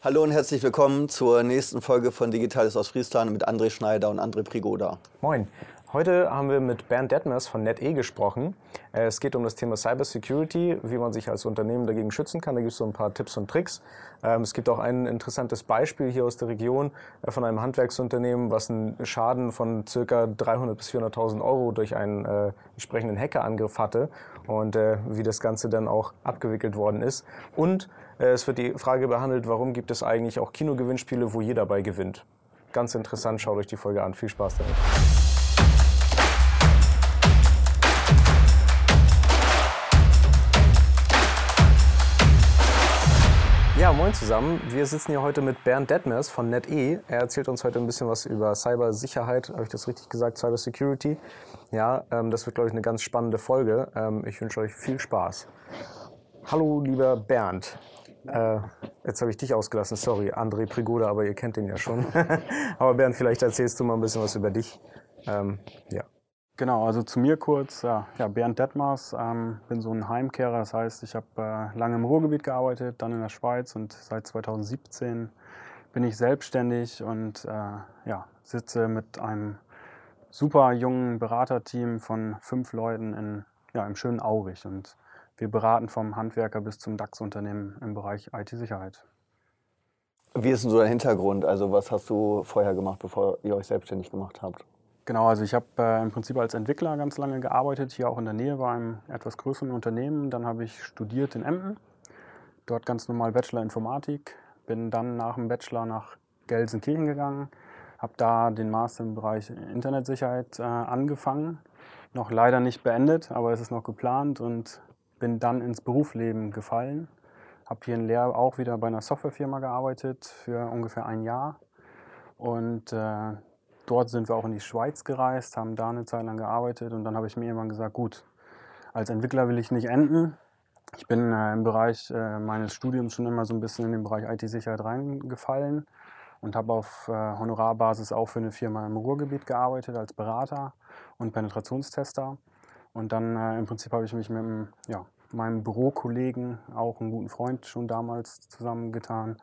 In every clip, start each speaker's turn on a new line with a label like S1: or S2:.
S1: Hallo und herzlich willkommen zur nächsten Folge von Digitales aus Friesland mit André Schneider und André Prigoda.
S2: Moin. Heute haben wir mit Bernd Detmers von NetE gesprochen. Äh, es geht um das Thema Cybersecurity, wie man sich als Unternehmen dagegen schützen kann. Da gibt es so ein paar Tipps und Tricks. Ähm, es gibt auch ein interessantes Beispiel hier aus der Region äh, von einem Handwerksunternehmen, was einen Schaden von ca. 300.000 bis 400.000 Euro durch einen äh, entsprechenden Hackerangriff hatte und wie das Ganze dann auch abgewickelt worden ist. Und es wird die Frage behandelt, warum gibt es eigentlich auch Kinogewinnspiele, wo jeder bei gewinnt. Ganz interessant, schaut euch die Folge an. Viel Spaß damit. Moin zusammen. Wir sitzen hier heute mit Bernd Detmers von NetE. Er erzählt uns heute ein bisschen was über Cybersicherheit. Habe ich das richtig gesagt? Cybersecurity. Ja, ähm, das wird, glaube ich, eine ganz spannende Folge. Ähm, ich wünsche euch viel Spaß. Hallo, lieber Bernd. Äh, jetzt habe ich dich ausgelassen, sorry, André Prigoda, aber ihr kennt den ja schon. aber Bernd, vielleicht erzählst du mal ein bisschen was über dich. Ähm,
S3: ja. Genau, also zu mir kurz. Ja, ja Bernd Detmers, ähm, bin so ein Heimkehrer. Das heißt, ich habe äh, lange im Ruhrgebiet gearbeitet, dann in der Schweiz und seit 2017 bin ich selbstständig und äh, ja, sitze mit einem super jungen Beraterteam von fünf Leuten in, ja, im schönen Aurich. Und wir beraten vom Handwerker bis zum DAX-Unternehmen im Bereich IT-Sicherheit.
S1: Wie ist denn so dein Hintergrund? Also was hast du vorher gemacht, bevor ihr euch selbstständig gemacht habt?
S3: Genau, also ich habe äh, im Prinzip als Entwickler ganz lange gearbeitet, hier auch in der Nähe bei einem etwas größeren Unternehmen. Dann habe ich studiert in Emden, dort ganz normal Bachelor Informatik, bin dann nach dem Bachelor nach Gelsenkirchen gegangen, habe da den Master im Bereich Internetsicherheit äh, angefangen, noch leider nicht beendet, aber es ist noch geplant und bin dann ins Berufsleben gefallen. Habe hier in Leer auch wieder bei einer Softwarefirma gearbeitet für ungefähr ein Jahr und äh, dort sind wir auch in die Schweiz gereist, haben da eine Zeit lang gearbeitet und dann habe ich mir irgendwann gesagt, gut, als Entwickler will ich nicht enden. Ich bin äh, im Bereich äh, meines Studiums schon immer so ein bisschen in den Bereich IT-Sicherheit reingefallen und habe auf äh, Honorarbasis auch für eine Firma im Ruhrgebiet gearbeitet als Berater und Penetrationstester. Und dann äh, im Prinzip habe ich mich mit ja, meinem Bürokollegen, auch einem guten Freund schon damals zusammengetan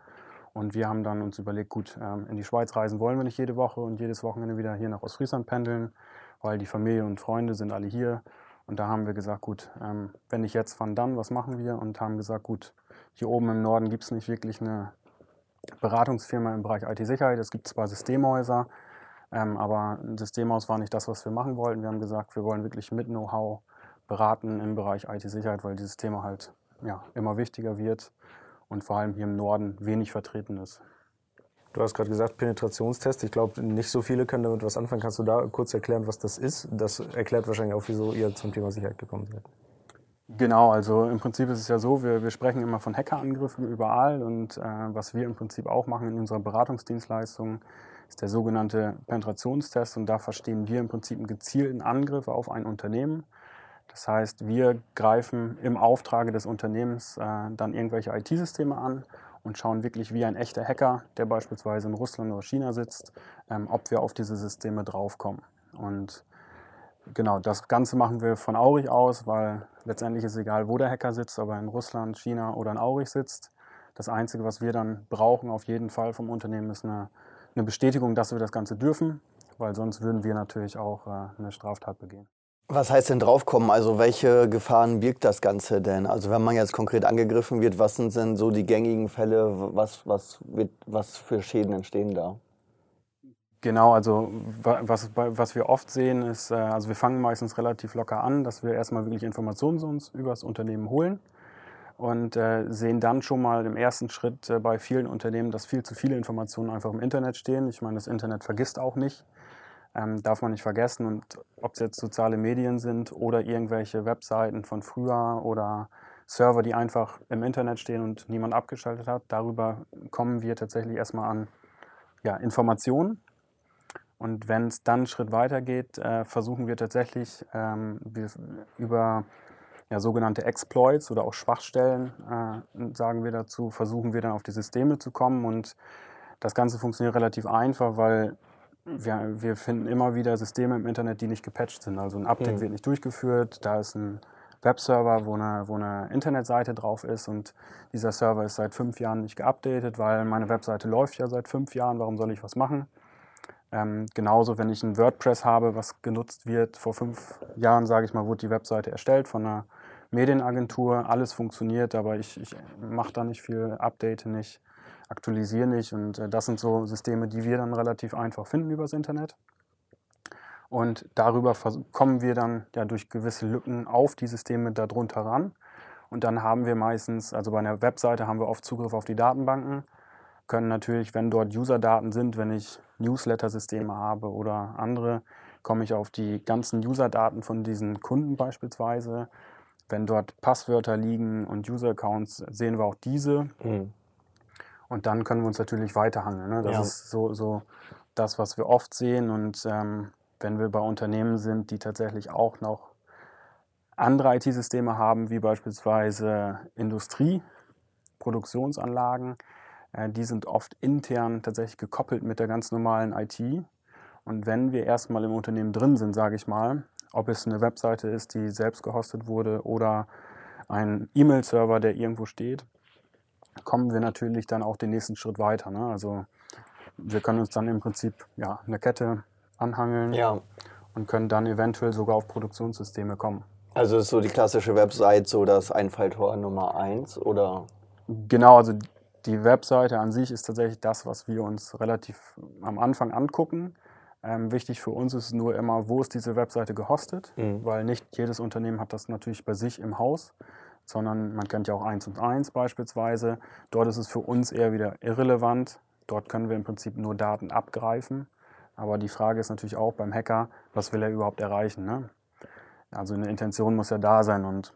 S3: und wir haben dann uns überlegt, gut, ähm, in die Schweiz reisen wollen wir nicht jede Woche und jedes Wochenende wieder hier nach Ostfriesland pendeln, weil die Familie und Freunde sind alle hier. Und da haben wir gesagt, gut, ähm, wenn nicht jetzt, wann dann, was machen wir? Und haben gesagt, gut, hier oben im Norden gibt es nicht wirklich eine Beratungsfirma im Bereich IT-Sicherheit. Es gibt zwar Systemhäuser, ähm, aber ein Systemhaus war nicht das, was wir machen wollten. Wir haben gesagt, wir wollen wirklich mit Know-how beraten im Bereich IT-Sicherheit, weil dieses Thema halt ja, immer wichtiger wird und vor allem hier im Norden wenig vertreten ist.
S2: Du hast gerade gesagt, Penetrationstest. Ich glaube, nicht so viele können damit was anfangen. Kannst du da kurz erklären, was das ist? Das erklärt wahrscheinlich auch, wieso ihr zum Thema Sicherheit gekommen seid.
S3: Genau, also im Prinzip ist es ja so, wir, wir sprechen immer von Hackerangriffen überall und äh, was wir im Prinzip auch machen in unserer Beratungsdienstleistung ist der sogenannte Penetrationstest und da verstehen wir im Prinzip einen gezielten Angriff auf ein Unternehmen das heißt, wir greifen im Auftrage des Unternehmens äh, dann irgendwelche IT-Systeme an und schauen wirklich wie ein echter Hacker, der beispielsweise in Russland oder China sitzt, ähm, ob wir auf diese Systeme draufkommen. Und genau, das Ganze machen wir von Aurich aus, weil letztendlich ist es egal, wo der Hacker sitzt, ob er in Russland, China oder in Aurich sitzt. Das Einzige, was wir dann brauchen auf jeden Fall vom Unternehmen, ist eine, eine Bestätigung, dass wir das Ganze dürfen, weil sonst würden wir natürlich auch äh, eine Straftat begehen.
S1: Was heißt denn draufkommen? Also welche Gefahren birgt das Ganze denn? Also wenn man jetzt konkret angegriffen wird, was sind denn so die gängigen Fälle? Was, was, wird, was für Schäden entstehen da?
S3: Genau, also was, was wir oft sehen ist, äh, also wir fangen meistens relativ locker an, dass wir erstmal wirklich Informationen zu uns über das Unternehmen holen und äh, sehen dann schon mal im ersten Schritt äh, bei vielen Unternehmen, dass viel zu viele Informationen einfach im Internet stehen. Ich meine, das Internet vergisst auch nicht ähm, darf man nicht vergessen. Und ob es jetzt soziale Medien sind oder irgendwelche Webseiten von früher oder Server, die einfach im Internet stehen und niemand abgeschaltet hat, darüber kommen wir tatsächlich erstmal an ja, Informationen. Und wenn es dann einen Schritt weiter geht, äh, versuchen wir tatsächlich ähm, wir über ja, sogenannte Exploits oder auch Schwachstellen, äh, sagen wir dazu, versuchen wir dann auf die Systeme zu kommen. Und das Ganze funktioniert relativ einfach, weil wir, wir finden immer wieder Systeme im Internet, die nicht gepatcht sind. Also ein Update mhm. wird nicht durchgeführt, da ist ein Webserver, wo eine, wo eine Internetseite drauf ist und dieser Server ist seit fünf Jahren nicht geupdatet, weil meine Webseite läuft ja seit fünf Jahren, warum soll ich was machen? Ähm, genauso, wenn ich ein WordPress habe, was genutzt wird, vor fünf Jahren, sage ich mal, wurde die Webseite erstellt von einer Medienagentur, alles funktioniert, aber ich, ich mache da nicht viel, update nicht, aktualisiere nicht und äh, das sind so Systeme, die wir dann relativ einfach finden übers Internet. Und darüber kommen wir dann ja durch gewisse Lücken auf die Systeme darunter ran. Und dann haben wir meistens, also bei einer Webseite haben wir oft Zugriff auf die Datenbanken, können natürlich, wenn dort User-Daten sind, wenn ich Newsletter-Systeme habe oder andere, komme ich auf die ganzen User-Daten von diesen Kunden beispielsweise. Wenn dort Passwörter liegen und User-Accounts, sehen wir auch diese. Mhm. Und dann können wir uns natürlich weiterhangeln. Ne? Das ja. ist so, so das, was wir oft sehen. Und ähm, wenn wir bei Unternehmen sind, die tatsächlich auch noch andere IT-Systeme haben, wie beispielsweise Industrie, Produktionsanlagen, äh, die sind oft intern tatsächlich gekoppelt mit der ganz normalen IT. Und wenn wir erstmal im Unternehmen drin sind, sage ich mal, ob es eine Webseite ist, die selbst gehostet wurde oder ein E-Mail-Server, der irgendwo steht, kommen wir natürlich dann auch den nächsten Schritt weiter. Ne? Also wir können uns dann im Prinzip ja, eine Kette anhangeln ja. und können dann eventuell sogar auf Produktionssysteme kommen.
S1: Also ist so die klassische Website so das Einfalltor Nummer eins oder?
S3: Genau, also die Webseite an sich ist tatsächlich das, was wir uns relativ am Anfang angucken. Ähm, wichtig für uns ist nur immer, wo ist diese Webseite gehostet, mhm. weil nicht jedes Unternehmen hat das natürlich bei sich im Haus, sondern man kennt ja auch 1 und 1 beispielsweise. Dort ist es für uns eher wieder irrelevant. Dort können wir im Prinzip nur Daten abgreifen. Aber die Frage ist natürlich auch beim Hacker, was will er überhaupt erreichen? Ne? Also eine Intention muss ja da sein und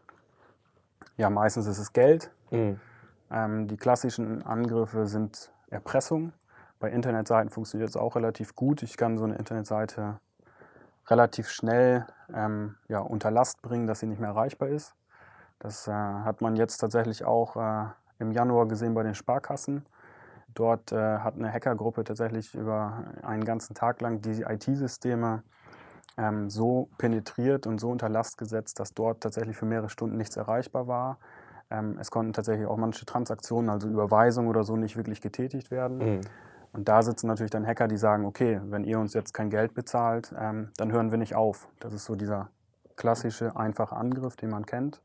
S3: ja, meistens ist es Geld. Mhm. Ähm, die klassischen Angriffe sind Erpressung. Bei Internetseiten funktioniert es auch relativ gut. Ich kann so eine Internetseite relativ schnell ähm, ja, unter Last bringen, dass sie nicht mehr erreichbar ist. Das äh, hat man jetzt tatsächlich auch äh, im Januar gesehen bei den Sparkassen. Dort äh, hat eine Hackergruppe tatsächlich über einen ganzen Tag lang die IT-Systeme ähm, so penetriert und so unter Last gesetzt, dass dort tatsächlich für mehrere Stunden nichts erreichbar war. Ähm, es konnten tatsächlich auch manche Transaktionen, also Überweisungen oder so, nicht wirklich getätigt werden. Mhm. Und da sitzen natürlich dann Hacker, die sagen, okay, wenn ihr uns jetzt kein Geld bezahlt, ähm, dann hören wir nicht auf. Das ist so dieser klassische, einfache Angriff, den man kennt.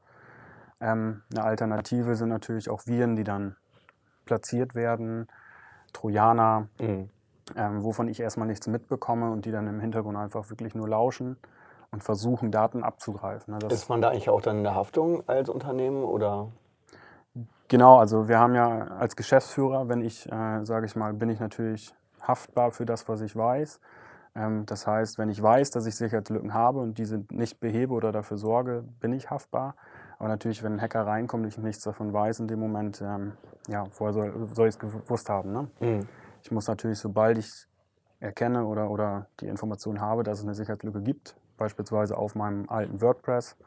S3: Ähm, eine Alternative sind natürlich auch Viren, die dann platziert werden, Trojaner, mhm. ähm, wovon ich erstmal nichts mitbekomme und die dann im Hintergrund einfach wirklich nur lauschen und versuchen, Daten abzugreifen.
S1: Ne? Ist man da eigentlich auch dann in der Haftung als Unternehmen oder?
S3: Genau, also wir haben ja als Geschäftsführer, wenn ich, äh, sage ich mal, bin ich natürlich haftbar für das, was ich weiß. Ähm, das heißt, wenn ich weiß, dass ich Sicherheitslücken habe und diese nicht behebe oder dafür sorge, bin ich haftbar. Aber natürlich, wenn ein Hacker reinkommt und ich nichts davon weiß in dem Moment, ähm, ja, vorher soll, soll ich es gewusst haben. Ne? Mhm. Ich muss natürlich, sobald ich erkenne oder, oder die Information habe, dass es eine Sicherheitslücke gibt, beispielsweise auf meinem alten WordPress,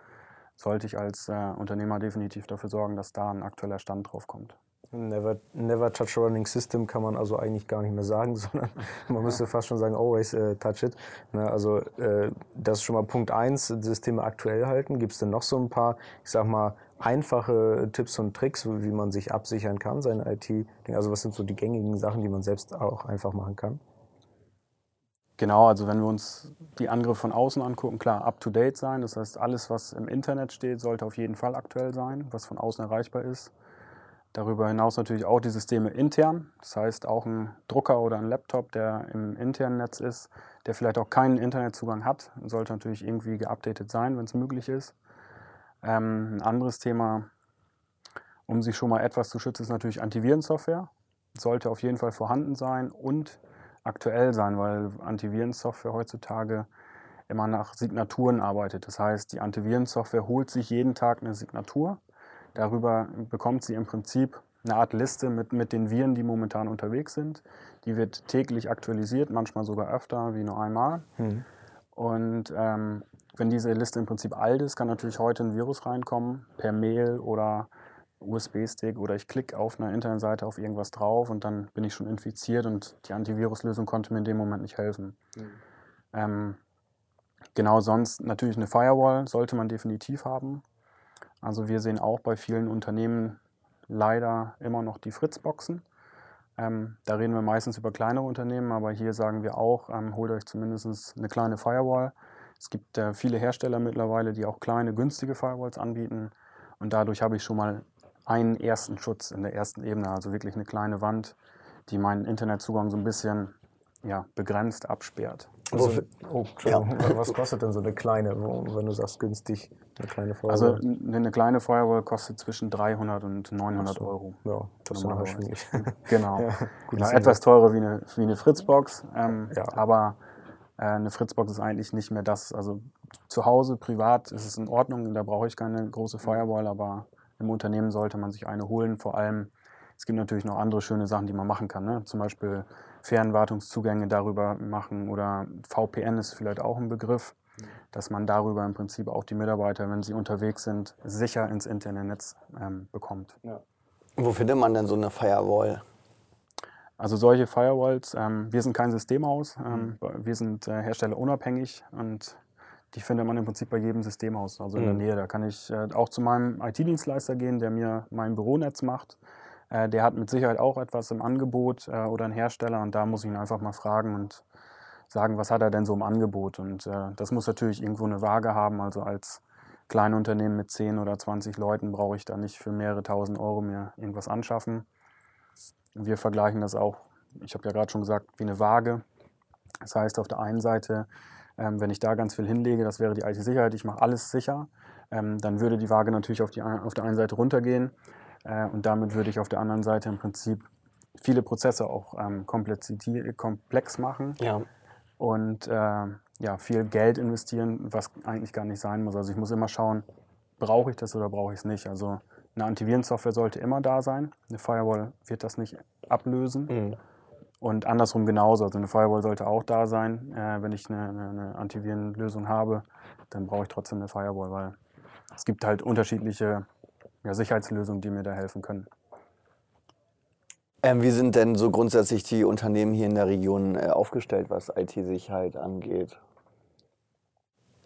S3: sollte ich als äh, Unternehmer definitiv dafür sorgen, dass da ein aktueller Stand drauf kommt.
S2: Never, never touch a running system kann man also eigentlich gar nicht mehr sagen, sondern man müsste fast schon sagen, always uh, touch it. Ne, also äh, das ist schon mal Punkt eins, Systeme aktuell halten. Gibt es denn noch so ein paar, ich sag mal, einfache Tipps und Tricks, wie man sich absichern kann, seine IT? Also was sind so die gängigen Sachen, die man selbst auch einfach machen kann?
S3: Genau, also wenn wir uns die Angriffe von außen angucken, klar, up-to-date sein. Das heißt, alles, was im Internet steht, sollte auf jeden Fall aktuell sein, was von außen erreichbar ist. Darüber hinaus natürlich auch die Systeme intern. Das heißt, auch ein Drucker oder ein Laptop, der im internen Netz ist, der vielleicht auch keinen Internetzugang hat, sollte natürlich irgendwie geupdatet sein, wenn es möglich ist. Ähm, ein anderes Thema, um sich schon mal etwas zu schützen, ist natürlich Antivirensoftware. Sollte auf jeden Fall vorhanden sein und aktuell sein, weil Antivirensoftware heutzutage immer nach Signaturen arbeitet. Das heißt, die Antivirensoftware holt sich jeden Tag eine Signatur Darüber bekommt sie im Prinzip eine Art Liste mit, mit den Viren, die momentan unterwegs sind. Die wird täglich aktualisiert, manchmal sogar öfter wie nur einmal. Mhm. Und ähm, wenn diese Liste im Prinzip alt ist, kann natürlich heute ein Virus reinkommen, per Mail oder USB-Stick oder ich klicke auf einer Internetseite auf irgendwas drauf und dann bin ich schon infiziert und die Antiviruslösung konnte mir in dem Moment nicht helfen. Mhm. Ähm, genau sonst natürlich eine Firewall sollte man definitiv haben. Also wir sehen auch bei vielen Unternehmen leider immer noch die Fritzboxen. Ähm, da reden wir meistens über kleinere Unternehmen, aber hier sagen wir auch, ähm, holt euch zumindest eine kleine Firewall. Es gibt äh, viele Hersteller mittlerweile, die auch kleine, günstige Firewalls anbieten. Und dadurch habe ich schon mal einen ersten Schutz in der ersten Ebene, also wirklich eine kleine Wand, die meinen Internetzugang so ein bisschen ja, begrenzt absperrt.
S2: Also, oh, ja. Was kostet denn so eine kleine, wenn du sagst günstig, eine kleine Firewall?
S3: Also eine kleine Firewall kostet zwischen 300 und 900
S2: so.
S3: Euro.
S2: Ja, das ist wahrscheinlich.
S3: Genau. ja, genau etwas teurer wie eine, wie eine Fritzbox, ähm, ja. aber äh, eine Fritzbox ist eigentlich nicht mehr das. Also zu Hause, privat ist es in Ordnung, da brauche ich keine große Firewall, aber im Unternehmen sollte man sich eine holen. Vor allem, es gibt natürlich noch andere schöne Sachen, die man machen kann. Ne? Zum Beispiel Fernwartungszugänge darüber machen oder VPN ist vielleicht auch ein Begriff, dass man darüber im Prinzip auch die Mitarbeiter, wenn sie unterwegs sind, sicher ins Internetnetz ähm, bekommt. Ja.
S1: Wo findet man denn so eine Firewall?
S3: Also solche Firewalls, ähm, wir sind kein Systemhaus, ähm, mhm. wir sind äh, herstellerunabhängig und die findet man im Prinzip bei jedem Systemhaus, also in der mhm. Nähe. Da kann ich äh, auch zu meinem IT-Dienstleister gehen, der mir mein Büronetz macht. Äh, der hat mit Sicherheit auch etwas im Angebot äh, oder ein Hersteller und da muss ich ihn einfach mal fragen und sagen, was hat er denn so im Angebot. Und äh, das muss natürlich irgendwo eine Waage haben. Also als Kleinunternehmen mit 10 oder 20 Leuten brauche ich da nicht für mehrere tausend Euro mir irgendwas anschaffen. Wir vergleichen das auch, ich habe ja gerade schon gesagt, wie eine Waage. Das heißt, auf der einen Seite, ähm, wenn ich da ganz viel hinlege, das wäre die IT-Sicherheit, ich mache alles sicher, ähm, dann würde die Waage natürlich auf, die, auf der einen Seite runtergehen äh, und damit würde ich auf der anderen Seite im Prinzip viele Prozesse auch ähm, komplex machen ja. und äh, ja, viel Geld investieren, was eigentlich gar nicht sein muss. Also ich muss immer schauen, brauche ich das oder brauche ich es nicht. Also eine Antivirensoftware sollte immer da sein. Eine Firewall wird das nicht ablösen. Mhm. Und andersrum genauso. Also eine Firewall sollte auch da sein. Äh, wenn ich eine, eine, Antivirenlösung habe, dann brauche ich trotzdem eine Firewall, weil es gibt halt unterschiedliche ja, Sicherheitslösungen, die mir da helfen können.
S1: Ähm, wie sind denn so grundsätzlich die Unternehmen hier in der Region äh, aufgestellt, was IT-Sicherheit angeht?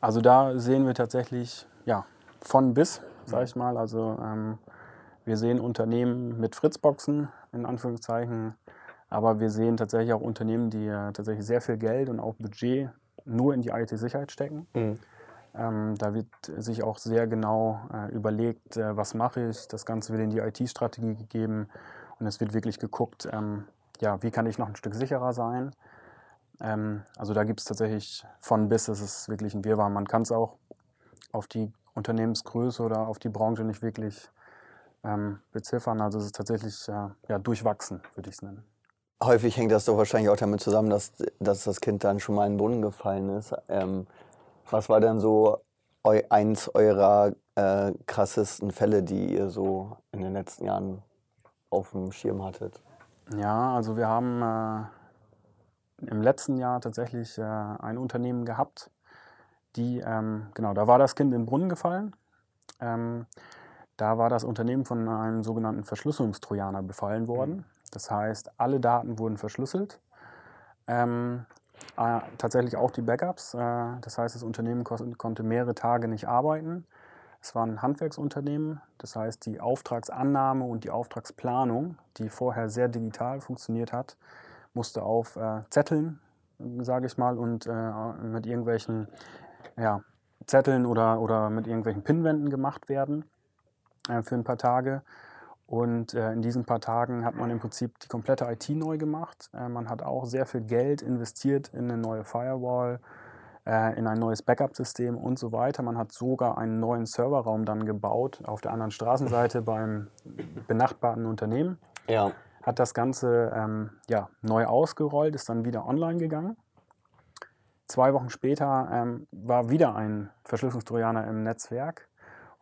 S3: Also da sehen wir tatsächlich ja, von bis sage ich mal. Also ähm, wir sehen Unternehmen mit Fritzboxen, in Anführungszeichen, aber wir sehen tatsächlich auch Unternehmen, die äh, tatsächlich sehr viel Geld und auch Budget nur in die IT-Sicherheit stecken. Mhm. Ähm, da wird sich auch sehr genau äh, überlegt, äh, was mache ich. Das Ganze wird in die IT-Strategie gegeben und es wird wirklich geguckt, ähm, ja, wie kann ich noch ein Stück sicherer sein. Ähm, also da gibt es tatsächlich von bis, es ist wirklich ein Wirrwarr. Man kann es auch auf die Unternehmensgröße oder auf die Branche nicht wirklich ähm, beziffern. Also es ist tatsächlich äh, ja, durchwachsen, würde ich es nennen.
S1: Häufig hängt das doch wahrscheinlich auch damit zusammen, dass, dass das Kind dann schon mal in den Brunnen gefallen ist. Ähm, was war denn so eu eins eurer äh, krassesten Fälle, die ihr so in den letzten Jahren auf dem Schirm hattet?
S3: Ja, also wir haben äh, im letzten Jahr tatsächlich äh, ein Unternehmen gehabt, die, ähm, genau, da war das Kind in den Brunnen gefallen. Ähm, da war das Unternehmen von einem sogenannten Verschlüsselungstrojaner befallen worden. Mhm. Das heißt, alle Daten wurden verschlüsselt. Ähm, äh, tatsächlich auch die Backups. Äh, das heißt, das Unternehmen ko konnte mehrere Tage nicht arbeiten. Es war ein Handwerksunternehmen. Das heißt, die Auftragsannahme und die Auftragsplanung, die vorher sehr digital funktioniert hat, musste auf äh, Zetteln, sage ich mal, und äh, mit irgendwelchen ja, Zetteln oder, oder mit irgendwelchen Pinwänden gemacht werden äh, für ein paar Tage. Und äh, in diesen paar Tagen hat man im Prinzip die komplette IT neu gemacht. Äh, man hat auch sehr viel Geld investiert in eine neue Firewall, äh, in ein neues Backup-System und so weiter. Man hat sogar einen neuen Serverraum dann gebaut auf der anderen Straßenseite beim benachbarten Unternehmen. Ja. Hat das Ganze ähm, ja, neu ausgerollt, ist dann wieder online gegangen. Zwei Wochen später ähm, war wieder ein Verschlüsselungstrojaner im Netzwerk.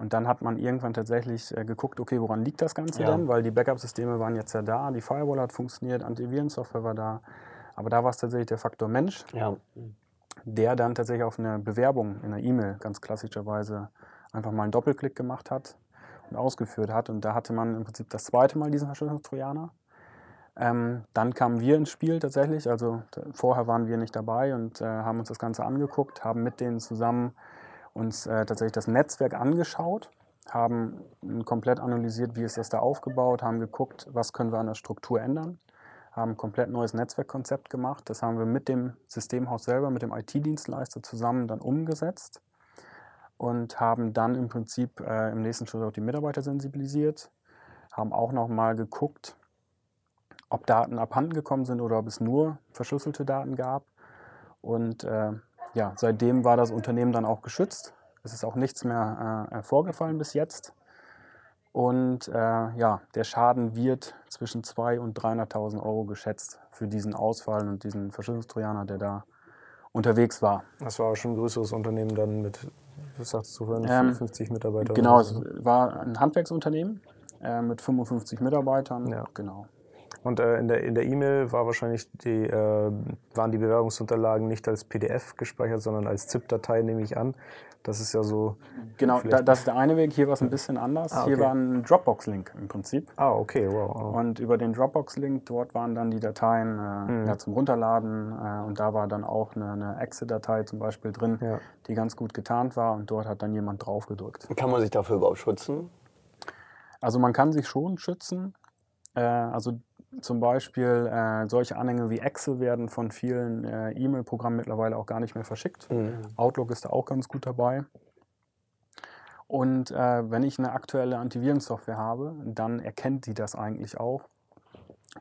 S3: Und dann hat man irgendwann tatsächlich äh, geguckt, okay, woran liegt das Ganze ja. denn? Weil die Backup-Systeme waren jetzt ja da, die Firewall hat funktioniert, Antivirensoftware war da. Aber da war es tatsächlich der Faktor Mensch, ja. der dann tatsächlich auf eine Bewerbung in einer E-Mail ganz klassischerweise einfach mal einen Doppelklick gemacht hat und ausgeführt hat. Und da hatte man im Prinzip das zweite Mal diesen Verschlüsselungstrojaner. Ähm, dann kamen wir ins Spiel tatsächlich. Also vorher waren wir nicht dabei und äh, haben uns das Ganze angeguckt, haben mit denen zusammen uns äh, tatsächlich das Netzwerk angeschaut, haben komplett analysiert, wie ist das da aufgebaut, haben geguckt, was können wir an der Struktur ändern, haben ein komplett neues Netzwerkkonzept gemacht. Das haben wir mit dem Systemhaus selber, mit dem IT-Dienstleister zusammen dann umgesetzt und haben dann im Prinzip äh, im nächsten Schritt auch die Mitarbeiter sensibilisiert, haben auch nochmal geguckt, ob Daten abhanden gekommen sind oder ob es nur verschlüsselte Daten gab. Und äh, ja, seitdem war das Unternehmen dann auch geschützt. Es ist auch nichts mehr äh, vorgefallen bis jetzt. Und äh, ja, der Schaden wird zwischen 200.000 und 300.000 Euro geschätzt für diesen Ausfall und diesen Verschlüsselungstrojaner, der da unterwegs war.
S2: Das war auch schon ein größeres Unternehmen dann mit, was sagst du vorhin, ähm, 50 Mitarbeitern?
S3: Genau, es war ein Handwerksunternehmen äh, mit 55 Mitarbeitern.
S2: Ja. Genau. Und äh, in der in der E-Mail war wahrscheinlich die, äh, waren die Bewerbungsunterlagen nicht als PDF gespeichert, sondern als ZIP-Datei, nehme ich an. Das ist ja so.
S3: Genau, da, das ist der eine Weg. Hier war es ein bisschen anders. Ah, okay. Hier war ein Dropbox-Link im Prinzip.
S2: Ah, okay, wow.
S3: wow. Und über den Dropbox-Link, dort waren dann die Dateien äh, mhm. ja, zum Runterladen. Äh, und da war dann auch eine, eine Exe-Datei zum Beispiel drin, ja. die ganz gut getarnt war. Und dort hat dann jemand drauf gedrückt.
S1: Kann man sich dafür überhaupt schützen?
S3: Also man kann sich schon schützen. Äh, also zum Beispiel äh, solche Anhänge wie Excel werden von vielen äh, E-Mail-Programmen mittlerweile auch gar nicht mehr verschickt. Mhm. Outlook ist da auch ganz gut dabei. Und äh, wenn ich eine aktuelle Antivirensoftware habe, dann erkennt die das eigentlich auch,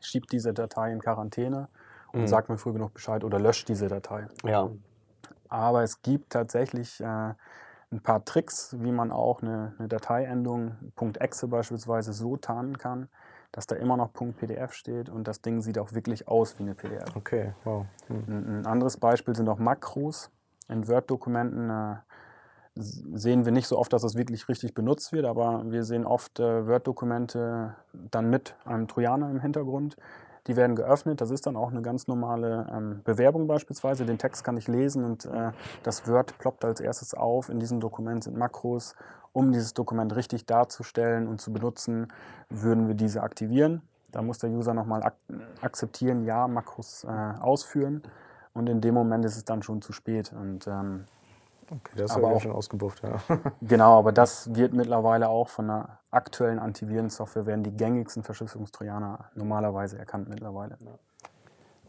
S3: schiebt diese Datei in Quarantäne und mhm. sagt mir früh genug Bescheid oder löscht diese Datei.
S1: Ja.
S3: Aber es gibt tatsächlich äh, ein paar Tricks, wie man auch eine, eine Dateiendung .exe beispielsweise so tarnen kann, dass da immer noch .pdf steht und das Ding sieht auch wirklich aus wie eine PDF.
S2: Okay, wow.
S3: Hm. Ein, anderes Beispiel sind auch Makros. In Word-Dokumenten äh, sehen wir nicht so oft, dass das wirklich richtig benutzt wird, aber wir sehen oft äh, Word-Dokumente dann mit einem Trojaner im Hintergrund. Die werden geöffnet, das ist dann auch eine ganz normale ähm, Bewerbung beispielsweise. Den Text kann ich lesen und äh, das Word ploppt als erstes auf. In diesem Dokument sind Makros um dieses Dokument richtig darzustellen und zu benutzen, würden wir diese aktivieren. Da muss der User nochmal ak akzeptieren, ja, Makros äh, ausführen. Und in dem Moment ist es dann schon zu spät. Und, ähm,
S2: okay, das ist aber auch schon ausgebufft, ja.
S3: genau, aber das wird mittlerweile auch von der aktuellen Antivirensoftware, werden die gängigsten Verschlüsselungstrojaner normalerweise erkannt mittlerweile. Ja.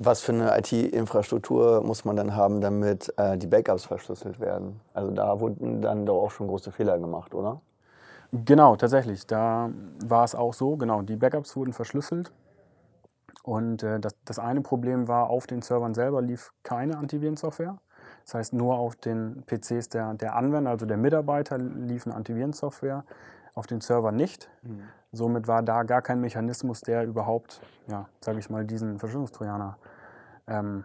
S1: Was für eine IT-Infrastruktur muss man dann haben, damit äh, die Backups verschlüsselt werden? Also da wurden dann doch auch schon große Fehler gemacht, oder?
S3: Genau, tatsächlich. Da war es auch so. Genau, die Backups wurden verschlüsselt. Und äh, das, das eine Problem war, auf den Servern selber lief keine Antivirensoftware. Das heißt, nur auf den PCs der, der Anwender, also der Mitarbeiter, lief eine Antivirensoftware, auf den Servern nicht. Mhm. Somit war da gar kein Mechanismus, der überhaupt, ja, sage ich mal, diesen Verschlüsselungstrojaner ähm,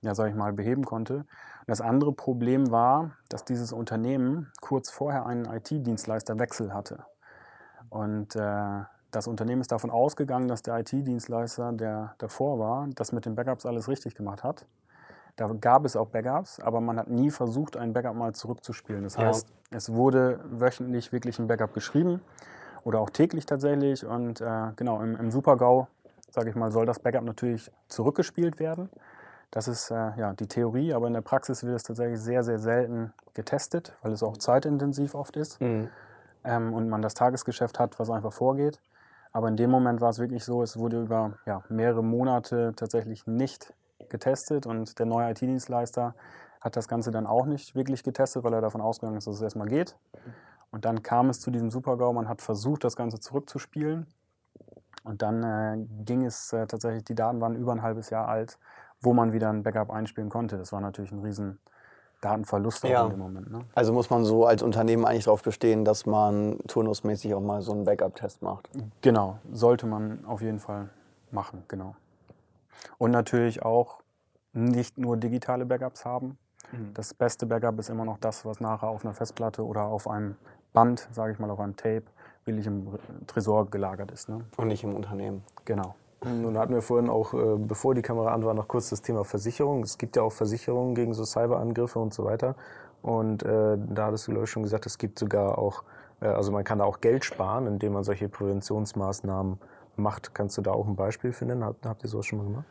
S3: ja, sag ich mal, beheben konnte. Und das andere Problem war, dass dieses Unternehmen kurz vorher einen IT-Dienstleisterwechsel hatte. Und äh, das Unternehmen ist davon ausgegangen, dass der IT-Dienstleister, der davor war, das mit den Backups alles richtig gemacht hat. Da gab es auch Backups, aber man hat nie versucht, ein Backup mal zurückzuspielen. Das heißt, ja. es wurde wöchentlich wirklich ein Backup geschrieben oder auch täglich tatsächlich. Und äh, genau, im, im Super-GAU sage ich mal, soll das Backup natürlich zurückgespielt werden. Das ist äh, ja, die Theorie, aber in der Praxis wird es tatsächlich sehr, sehr selten getestet, weil es auch zeitintensiv oft ist mhm. ähm, und man das Tagesgeschäft hat, was einfach vorgeht. Aber in dem Moment war es wirklich so, es wurde über ja, mehrere Monate tatsächlich nicht getestet und der neue IT-Dienstleister hat das Ganze dann auch nicht wirklich getestet, weil er davon ausgegangen ist, dass es erstmal geht. Und dann kam es zu diesem Super-GAU, man hat versucht, das Ganze zurückzuspielen und dann äh, ging es äh, tatsächlich, die Daten waren über ein halbes Jahr alt, wo man wieder ein Backup einspielen konnte. Das war natürlich ein riesen Datenverlust
S1: ja.
S3: in dem Moment. Ne?
S1: Also muss man so als Unternehmen eigentlich darauf bestehen, dass man turnusmäßig auch mal so einen Backup-Test macht.
S3: Genau, sollte man auf jeden Fall machen, genau. Und natürlich auch nicht nur digitale Backups haben. Mhm. Das beste Backup ist immer noch das, was nachher auf einer Festplatte oder auf einem Band, sage ich mal, auf einem Tape billig im Tresor gelagert ist. Ne?
S1: Und nicht im Unternehmen.
S3: Genau.
S2: Nun hatten wir vorhin auch, äh, bevor die Kamera an war, noch kurz das Thema Versicherung. Es gibt ja auch Versicherungen gegen so Cyberangriffe und so weiter. Und äh, da hattest du, glaube ich, schon gesagt, es gibt sogar auch, äh, also man kann da auch Geld sparen, indem man solche Präventionsmaßnahmen macht. Kannst du da auch ein Beispiel finden? Habt, habt ihr sowas schon mal gemacht?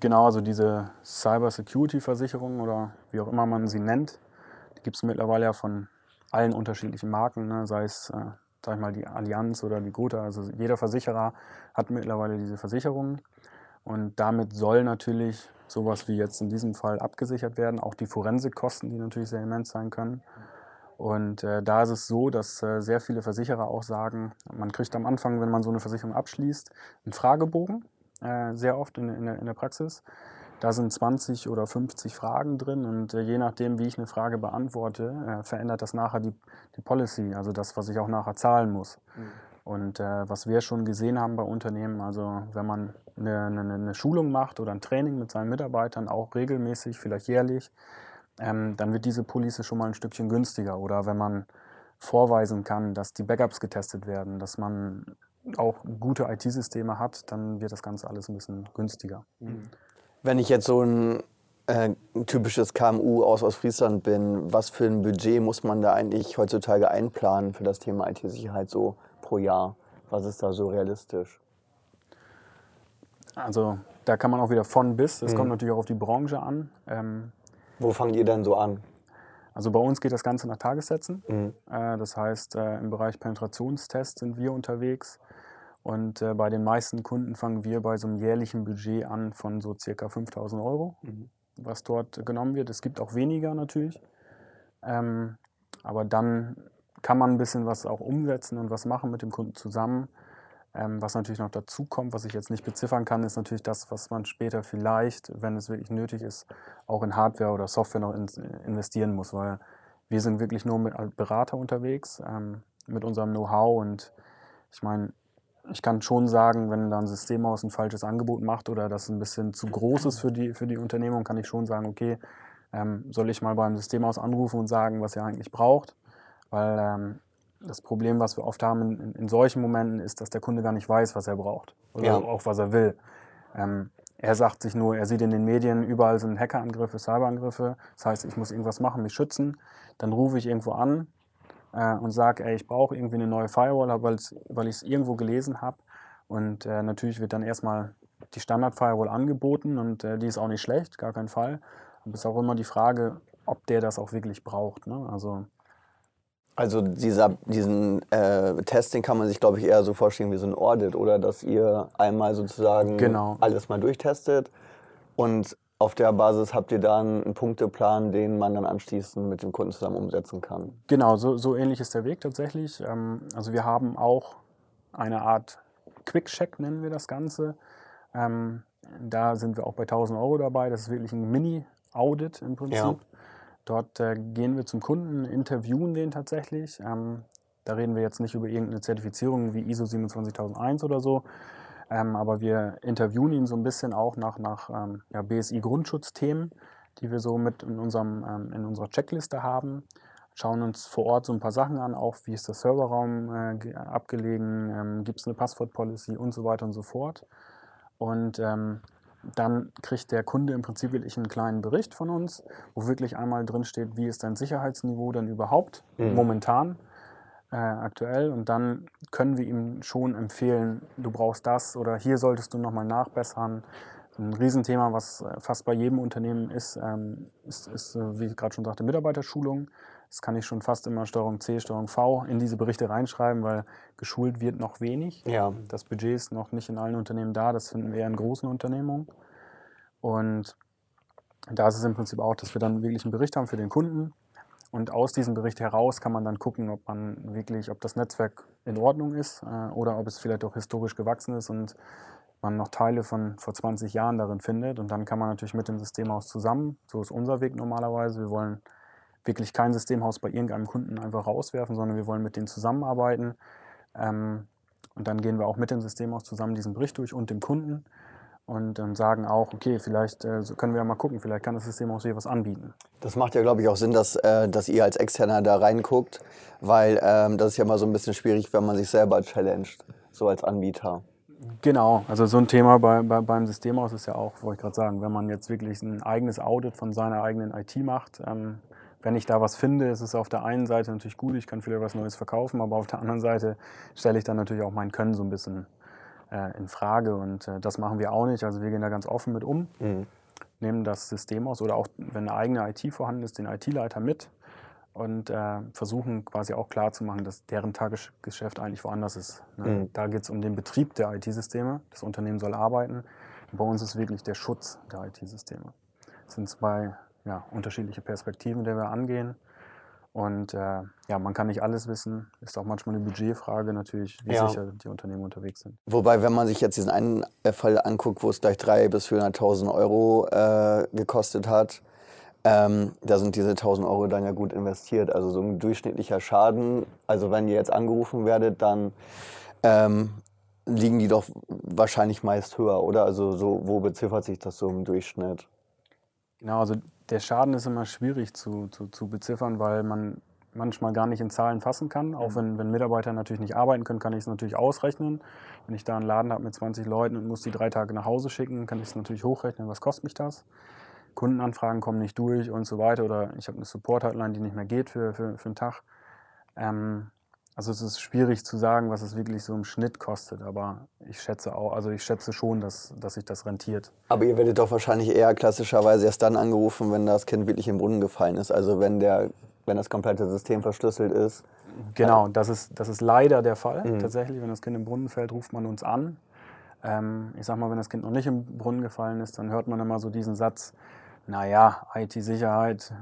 S3: Genau, also diese Cyber-Security-Versicherung oder wie auch immer man sie nennt, die gibt es mittlerweile ja von allen unterschiedlichen Marken, ne? sei es äh, sag ich mal, die Allianz oder die Gotha. Also jeder Versicherer hat mittlerweile diese Versicherungen. Und damit soll natürlich sowas wie jetzt in diesem Fall abgesichert werden, auch die Forensikkosten, die natürlich sehr immens sein können. Und äh, da ist es so, dass äh, sehr viele Versicherer auch sagen, man kriegt am Anfang, wenn man so eine Versicherung abschließt, einen Fragebogen, äh, sehr oft in, in, der, in, der, Praxis. Da sind 20 oder 50 Fragen drin und äh, je nachdem, wie ich eine Frage beantworte, äh, verändert das nachher die, die Policy, also das, was ich auch nachher zahlen muss. Mhm. Und äh, was wir schon gesehen haben bei Unternehmen, also wenn man eine, eine, eine, Schulung macht oder ein Training mit seinen Mitarbeitern, auch regelmäßig, vielleicht jährlich, ähm, dann wird diese Police schon mal ein Stückchen günstiger. Oder wenn man vorweisen kann, dass die Backups getestet werden, dass man auch gute IT-Systeme hat, dann wird das Ganze alles ein bisschen günstiger. Mhm.
S1: Wenn ich jetzt so ein, äh, ein typisches KMU aus Ostfriesland bin, was für ein Budget muss man da eigentlich heutzutage einplanen für das Thema IT-Sicherheit so pro Jahr? Was ist da so realistisch?
S3: Also da kann man auch wieder von bis. Es mhm. kommt natürlich auch auf die Branche an. Ähm,
S1: wo fangt ihr denn so an?
S3: Also bei uns geht das Ganze nach Tagessätzen. Mhm. Äh, das heißt, äh, im Bereich Penetrationstest sind wir unterwegs. Und äh, bei den meisten Kunden fangen wir bei so einem jährlichen Budget an von so circa 5000 Euro, mhm. was dort genommen wird. Es gibt auch weniger natürlich. Ähm, aber dann kann man ein bisschen was auch umsetzen und was machen mit dem Kunden zusammen. Ähm, was natürlich noch dazu kommt, was ich jetzt nicht beziffern kann, ist natürlich das, was man später vielleicht, wenn es wirklich nötig ist, auch in Hardware oder Software noch in, investieren muss, weil wir sind wirklich nur mit Berater unterwegs, ähm, mit unserem Know-how und ich meine, ich kann schon sagen, wenn da ein Systemhaus ein falsches Angebot macht oder das ein bisschen zu groß ist für die, für die Unternehmung, kann ich schon sagen, okay, ähm, soll ich mal beim Systemhaus anrufen und sagen, was ihr eigentlich braucht, weil ähm, das Problem, was wir oft haben in, in, solchen Momenten, ist, dass der Kunde gar nicht weiß, was er braucht oder ja. auch was er will. Ähm, er sagt sich nur, er sieht in den Medien, überall sind Hackerangriffe, Cyberangriffe. Das heißt, ich muss irgendwas machen, mich schützen. Dann rufe ich irgendwo an äh, und sage, ey, ich brauche irgendwie eine neue Firewall, weil ich es irgendwo gelesen habe. Und äh, natürlich wird dann erstmal die Standard-Firewall angeboten und äh, die ist auch nicht schlecht, gar kein Fall. Aber es ist auch immer die Frage, ob der das auch wirklich braucht. Ne? Also
S1: also dieser, diesen äh, Testing kann man sich, glaube ich, eher so vorstellen wie so ein Audit, oder dass ihr einmal sozusagen genau. alles mal durchtestet und auf der Basis habt ihr dann einen Punkteplan, den man dann anschließend mit dem Kunden zusammen umsetzen kann.
S3: Genau, so, so ähnlich ist der Weg tatsächlich. Ähm, also wir haben auch eine Art Quick-Check, nennen wir das Ganze. Ähm, da sind wir auch bei 1000 Euro dabei. Das ist wirklich ein Mini-Audit im Prinzip. Ja. Dort äh, gehen wir zum Kunden, interviewen den tatsächlich. Ähm, da reden wir jetzt nicht über irgendeine Zertifizierung wie ISO 27001 oder so, ähm, aber wir interviewen ihn so ein bisschen auch nach, nach ähm, ja, BSI-Grundschutzthemen, die wir so mit in, unserem, ähm, in unserer Checkliste haben. Schauen uns vor Ort so ein paar Sachen an, auch wie ist der Serverraum äh, abgelegen, ähm, gibt es eine Passwort-Policy und so weiter und so fort. Und ähm, dann kriegt der Kunde im Prinzip wirklich einen kleinen Bericht von uns, wo wirklich einmal drin steht, wie ist dein Sicherheitsniveau denn überhaupt mhm. momentan äh, aktuell. Und dann können wir ihm schon empfehlen, du brauchst das oder hier solltest du nochmal nachbessern. Ein Riesenthema, was äh, fast bei jedem Unternehmen ist, ähm, ist, ist, äh, wie ich gerade schon sagte, Mitarbeiterschulung. Das kann ich schon fast immer Steuerung C, Steuerung V in diese Berichte reinschreiben, weil geschult wird noch wenig. Ja. Das Budget ist noch nicht in allen Unternehmen da, das finden wir eher in großen Unternehmungen. Und da ist es im Prinzip auch, dass wir dann wirklich einen Bericht haben für den Kunden. Und aus diesem Bericht heraus kann man dann gucken, ob man wirklich, ob das Netzwerk in Ordnung ist äh, oder ob es vielleicht auch historisch gewachsen ist und man noch Teile von vor 20 Jahren darin findet. Und dann kann man natürlich mit dem Systemhaus zusammen, so ist unser Weg normalerweise, wir wollen wirklich kein Systemhaus bei irgendeinem Kunden einfach rauswerfen, sondern wir wollen mit denen zusammenarbeiten. Ähm, und dann gehen wir auch mit dem Systemhaus zusammen diesen Bericht durch und dem Kunden und ähm, sagen auch, okay, vielleicht äh, können wir ja mal gucken, vielleicht kann das Systemhaus hier was anbieten.
S1: Das macht ja, glaube ich, auch Sinn, dass, äh, dass ihr als Externer da reinguckt, weil ähm, das ist ja mal so ein bisschen schwierig, wenn man sich selber challenged, so als Anbieter.
S3: Genau, also so ein Thema bei, bei, beim Systemhaus ist ja auch, wollte ich gerade sagen, wenn man jetzt wirklich ein eigenes Audit von seiner eigenen IT macht, ähm, wenn ich da was finde, ist es auf der einen Seite natürlich gut, ich kann vielleicht was Neues verkaufen, aber auf der anderen Seite stelle ich dann natürlich auch mein Können so ein bisschen äh, in Frage und äh, das machen wir auch nicht. Also wir gehen da ganz offen mit um, mhm. nehmen das System aus oder auch wenn eine eigene IT vorhanden ist, den IT-Leiter mit und äh, versuchen quasi auch klarzumachen, dass deren Tagesgeschäft eigentlich woanders ist. Ne? Mhm. Da geht es um den Betrieb der IT-Systeme. Das Unternehmen soll arbeiten. Bei uns ist wirklich der Schutz der IT-Systeme. Das sind zwei ja, unterschiedliche Perspektiven, die wir angehen. Und äh, ja, man kann nicht alles wissen. Ist auch manchmal eine Budgetfrage natürlich, wie ja. sicher die Unternehmen unterwegs sind.
S1: Wobei, wenn man sich jetzt diesen einen Fall anguckt, wo es gleich 300.000 bis 400.000 Euro äh, gekostet hat, ähm, da sind diese 1000 Euro dann ja gut investiert. Also so ein durchschnittlicher Schaden, also wenn ihr jetzt angerufen werdet, dann ähm, liegen die doch wahrscheinlich meist höher, oder? Also so, wo beziffert sich das so im Durchschnitt?
S3: Genau, also der Schaden ist immer schwierig zu, zu, zu beziffern, weil man manchmal gar nicht in Zahlen fassen kann. Auch mhm. wenn, wenn Mitarbeiter natürlich nicht arbeiten können, kann ich es natürlich ausrechnen. Wenn ich da einen Laden habe mit 20 Leuten und muss die drei Tage nach Hause schicken, kann ich es natürlich hochrechnen, was kostet mich das. Kundenanfragen kommen nicht durch und so weiter. Oder ich habe eine Support-Hotline, die nicht mehr geht für, für, für einen Tag. Ähm, also es ist schwierig zu sagen, was es wirklich so im Schnitt kostet, aber ich schätze auch, also ich schätze schon, dass, dass sich das rentiert.
S1: Aber ihr werdet doch wahrscheinlich eher klassischerweise erst dann angerufen, wenn das Kind wirklich im Brunnen gefallen ist. Also wenn der, wenn das komplette System verschlüsselt ist.
S3: Genau, das ist, das ist leider der Fall. Mhm. Tatsächlich, wenn das Kind im Brunnen fällt, ruft man uns an. Ähm, ich sag mal, wenn das Kind noch nicht im Brunnen gefallen ist, dann hört man immer so diesen Satz, naja, IT-Sicherheit,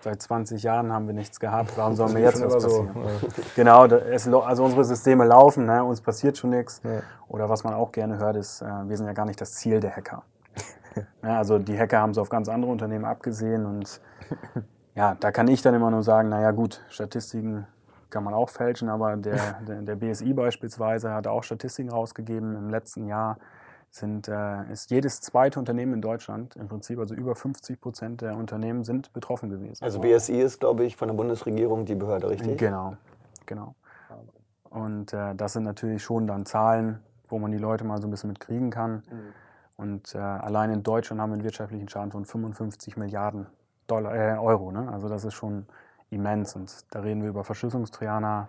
S3: seit 20 Jahren haben wir nichts gehabt, warum sollen wir jetzt was passieren? So. Genau, es, also unsere Systeme laufen, ne, uns passiert schon nichts. Ja. Oder was man auch gerne hört, ist, äh, wir sind ja gar nicht das Ziel der Hacker. ja, also die Hacker haben so auf ganz andere Unternehmen abgesehen und ja, da kann ich dann immer nur sagen, naja gut, Statistiken kann man auch fälschen, aber der, der, der BSI beispielsweise hat auch Statistiken rausgegeben im letzten Jahr sind, äh, ist jedes zweite Unternehmen in Deutschland im Prinzip, also über 50 Prozent der Unternehmen sind betroffen gewesen.
S1: Also BSI ist, glaube ich, von der Bundesregierung die Behörde, richtig?
S3: Genau, genau. Und äh, das sind natürlich schon dann Zahlen, wo man die Leute mal so ein bisschen mitkriegen kann. Mhm. Und äh, allein in Deutschland haben wir einen wirtschaftlichen Schaden von 55 Milliarden Dollar, äh, Euro. Ne? Also das ist schon immens. Und da reden wir über Verschlüsselungstrojaner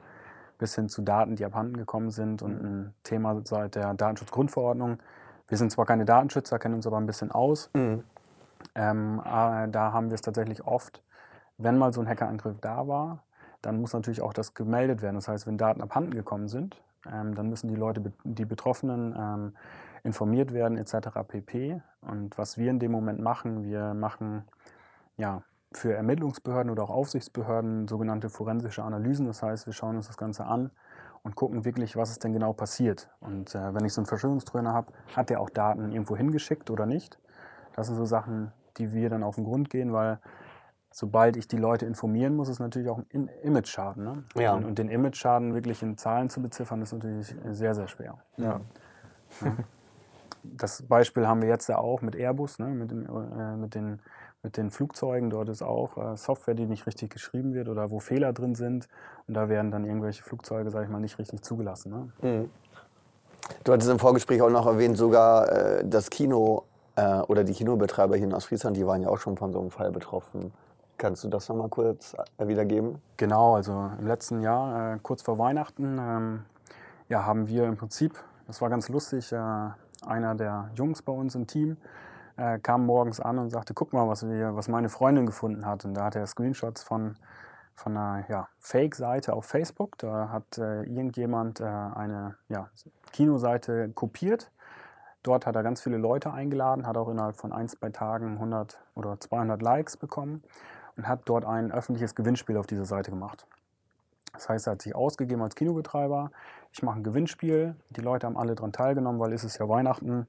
S3: bis hin zu Daten, die abhanden gekommen sind. Und mhm. ein Thema seit der Datenschutzgrundverordnung wir sind zwar keine Datenschützer, kennen uns aber ein bisschen aus. Mhm. Ähm, äh, da haben wir es tatsächlich oft, wenn mal so ein Hackerangriff da war, dann muss natürlich auch das gemeldet werden. Das heißt, wenn Daten abhanden gekommen sind, ähm, dann müssen die Leute, die Betroffenen ähm, informiert werden etc. pp. Und was wir in dem Moment machen, wir machen ja, für Ermittlungsbehörden oder auch Aufsichtsbehörden sogenannte forensische Analysen. Das heißt, wir schauen uns das Ganze an und gucken wirklich, was ist denn genau passiert. Und äh, wenn ich so einen Verschlüsselungströner habe, hat der auch Daten irgendwo hingeschickt oder nicht? Das sind so Sachen, die wir dann auf den Grund gehen, weil sobald ich die Leute informieren muss, ist natürlich auch ein Image-Schaden. Ne? Ja. Und, und, den Image-Schaden wirklich in Zahlen zu beziffern, ist natürlich sehr, sehr schwer. Ja. ja. Das Beispiel haben wir jetzt ja auch mit Airbus, ne? mit, dem, äh, mit den mit den Flugzeugen. Dort ist auch äh, Software, die nicht richtig geschrieben wird oder wo Fehler drin sind. Und da werden dann irgendwelche Flugzeuge, sage ich mal, nicht richtig zugelassen. Ne? Mhm.
S1: Du hattest im Vorgespräch auch noch erwähnt, sogar äh, das Kino äh, oder die Kinobetreiber hier in Ostfriesland, die waren ja auch schon von so einem Fall betroffen. Kannst du das nochmal kurz äh, wiedergeben?
S3: Genau, also im letzten Jahr, äh, kurz vor Weihnachten, ähm, ja, haben wir im Prinzip, das war ganz lustig, äh, einer der Jungs bei uns im Team, äh, kam morgens an und sagte, guck mal, was, wir, was meine Freundin gefunden hat. Und da hat er Screenshots von, von einer ja, Fake-Seite auf Facebook. Da hat äh, irgendjemand äh, eine ja, Kinoseite kopiert. Dort hat er ganz viele Leute eingeladen, hat auch innerhalb von ein, zwei Tagen 100 oder 200 Likes bekommen und hat dort ein öffentliches Gewinnspiel auf dieser Seite gemacht. Das heißt, er hat sich ausgegeben als Kinobetreiber. Ich mache ein Gewinnspiel. Die Leute haben alle daran teilgenommen, weil es ist ja Weihnachten.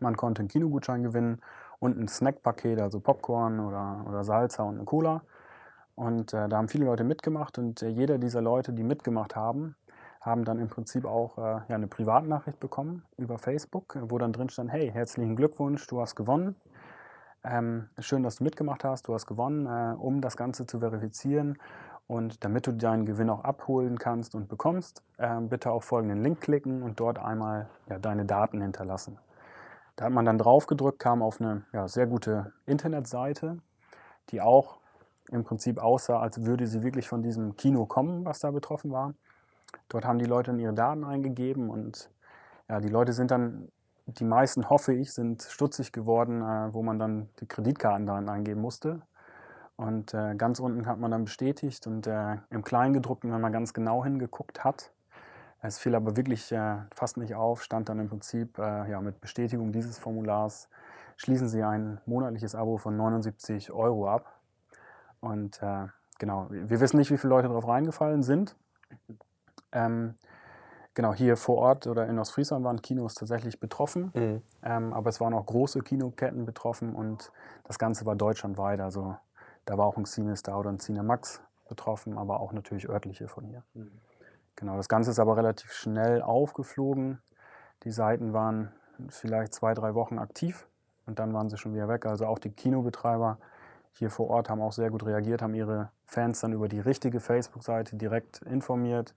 S3: Man konnte einen Kinogutschein gewinnen und ein Snackpaket, also Popcorn oder, oder Salsa und eine Cola. Und äh, da haben viele Leute mitgemacht und äh, jeder dieser Leute, die mitgemacht haben, haben dann im Prinzip auch äh, ja, eine Privatnachricht bekommen über Facebook, wo dann drin stand, hey, herzlichen Glückwunsch, du hast gewonnen. Ähm, schön, dass du mitgemacht hast, du hast gewonnen, äh, um das Ganze zu verifizieren. Und damit du deinen Gewinn auch abholen kannst und bekommst, äh, bitte auf folgenden Link klicken und dort einmal ja, deine Daten hinterlassen. Da hat man dann drauf gedrückt, kam auf eine ja, sehr gute Internetseite, die auch im Prinzip aussah, als würde sie wirklich von diesem Kino kommen, was da betroffen war. Dort haben die Leute dann ihre Daten eingegeben und ja, die Leute sind dann, die meisten hoffe ich, sind stutzig geworden, äh, wo man dann die Kreditkarten darin eingeben musste. Und äh, ganz unten hat man dann bestätigt und äh, im Kleingedruckten, wenn man ganz genau hingeguckt hat, es fiel aber wirklich äh, fast nicht auf, stand dann im Prinzip äh, ja, mit Bestätigung dieses Formulars, schließen Sie ein monatliches Abo von 79 Euro ab. Und äh, genau, wir wissen nicht, wie viele Leute darauf reingefallen sind. Ähm, genau, hier vor Ort oder in Ostfriesland waren Kinos tatsächlich betroffen, mhm. ähm, aber es waren auch große Kinoketten betroffen und das Ganze war deutschlandweit. Also da war auch ein CineStar oder ein Cinemax betroffen, aber auch natürlich örtliche von hier. Mhm. Genau, das Ganze ist aber relativ schnell aufgeflogen. Die Seiten waren vielleicht zwei, drei Wochen aktiv und dann waren sie schon wieder weg. Also auch die Kinobetreiber hier vor Ort haben auch sehr gut reagiert, haben ihre Fans dann über die richtige Facebook-Seite direkt informiert,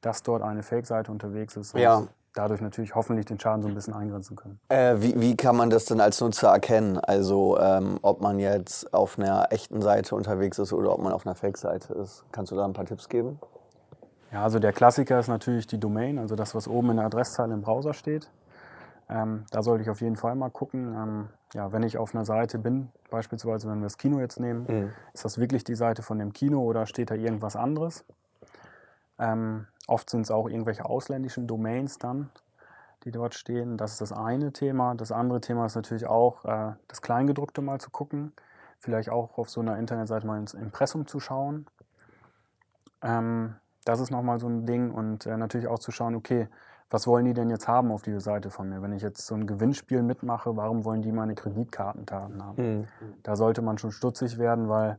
S3: dass dort eine Fake-Seite unterwegs ist. Und
S1: ja.
S3: dadurch natürlich hoffentlich den Schaden so ein bisschen eingrenzen können.
S1: Äh, wie, wie kann man das denn als Nutzer erkennen? Also ähm, ob man jetzt auf einer echten Seite unterwegs ist oder ob man auf einer Fake-Seite ist. Kannst du da ein paar Tipps geben?
S3: Ja, also der Klassiker ist natürlich die Domain, also das, was oben in der Adresszeile im Browser steht. Ähm, da sollte ich auf jeden Fall mal gucken. Ähm, ja, wenn ich auf einer Seite bin, beispielsweise wenn wir das Kino jetzt nehmen, mhm. ist das wirklich die Seite von dem Kino oder steht da irgendwas anderes? Ähm, oft sind es auch irgendwelche ausländischen Domains dann, die dort stehen. Das ist das eine Thema. Das andere Thema ist natürlich auch, äh, das Kleingedruckte mal zu gucken. Vielleicht auch auf so einer Internetseite mal ins Impressum zu schauen. Ähm, das ist nochmal so ein Ding und äh, natürlich auch zu schauen, okay, was wollen die denn jetzt haben auf diese Seite von mir? Wenn ich jetzt so ein Gewinnspiel mitmache, warum wollen die meine Kreditkartendaten haben? Mhm. Da sollte man schon stutzig werden, weil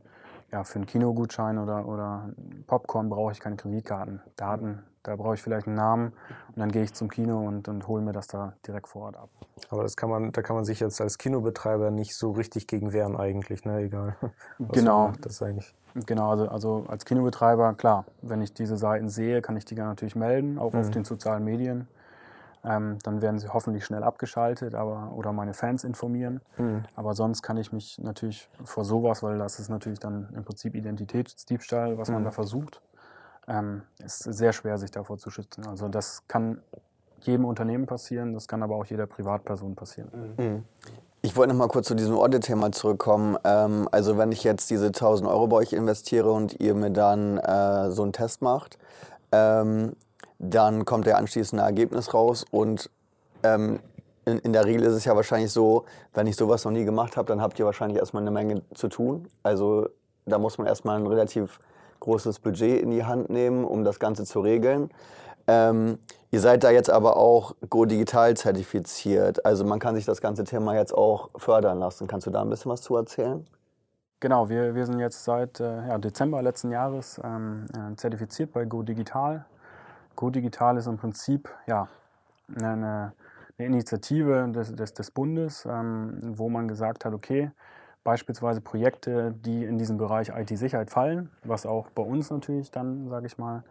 S3: ja, für einen Kinogutschein oder, oder Popcorn brauche ich keine Kreditkartendaten. Da brauche ich vielleicht einen Namen und dann gehe ich zum Kino und, und hole mir das da direkt vor Ort ab.
S2: Aber das kann man, da kann man sich jetzt als Kinobetreiber nicht so richtig gegen wehren eigentlich, ne? Egal.
S3: genau. Das eigentlich. Genau, also, also als Kinobetreiber, klar, wenn ich diese Seiten sehe, kann ich die natürlich melden, auch mhm. auf den sozialen Medien. Ähm, dann werden sie hoffentlich schnell abgeschaltet aber, oder meine Fans informieren. Mhm. Aber sonst kann ich mich natürlich vor sowas, weil das ist natürlich dann im Prinzip Identitätsdiebstahl, was mhm. man da versucht, ähm, ist sehr schwer, sich davor zu schützen. Also das kann jedem Unternehmen passieren, das kann aber auch jeder Privatperson passieren.
S1: Mhm. Ich wollte noch mal kurz zu diesem Audit-Thema zurückkommen. Ähm, also wenn ich jetzt diese 1000 Euro bei euch investiere und ihr mir dann äh, so einen Test macht, ähm, dann kommt der anschließende Ergebnis raus und ähm, in, in, der Regel ist es ja wahrscheinlich so, wenn ich sowas noch nie gemacht habe, dann habt ihr wahrscheinlich erstmal eine Menge zu tun. Also da muss man erstmal ein relativ großes Budget in die Hand nehmen, um das Ganze zu regeln. Ähm, ihr seid da jetzt aber auch Go Digital zertifiziert. Also man kann sich das ganze Thema jetzt auch fördern lassen. Kannst du da ein bisschen was zu erzählen?
S3: Genau, wir, wir sind jetzt seit äh, ja, Dezember letzten Jahres ähm, äh, zertifiziert bei Go Digital. Go Digital ist im Prinzip ja, eine, eine Initiative des, des, des Bundes, ähm, wo man gesagt hat, okay, beispielsweise Projekte, die in diesem Bereich IT-Sicherheit fallen, was auch bei uns natürlich dann, sage ich mal,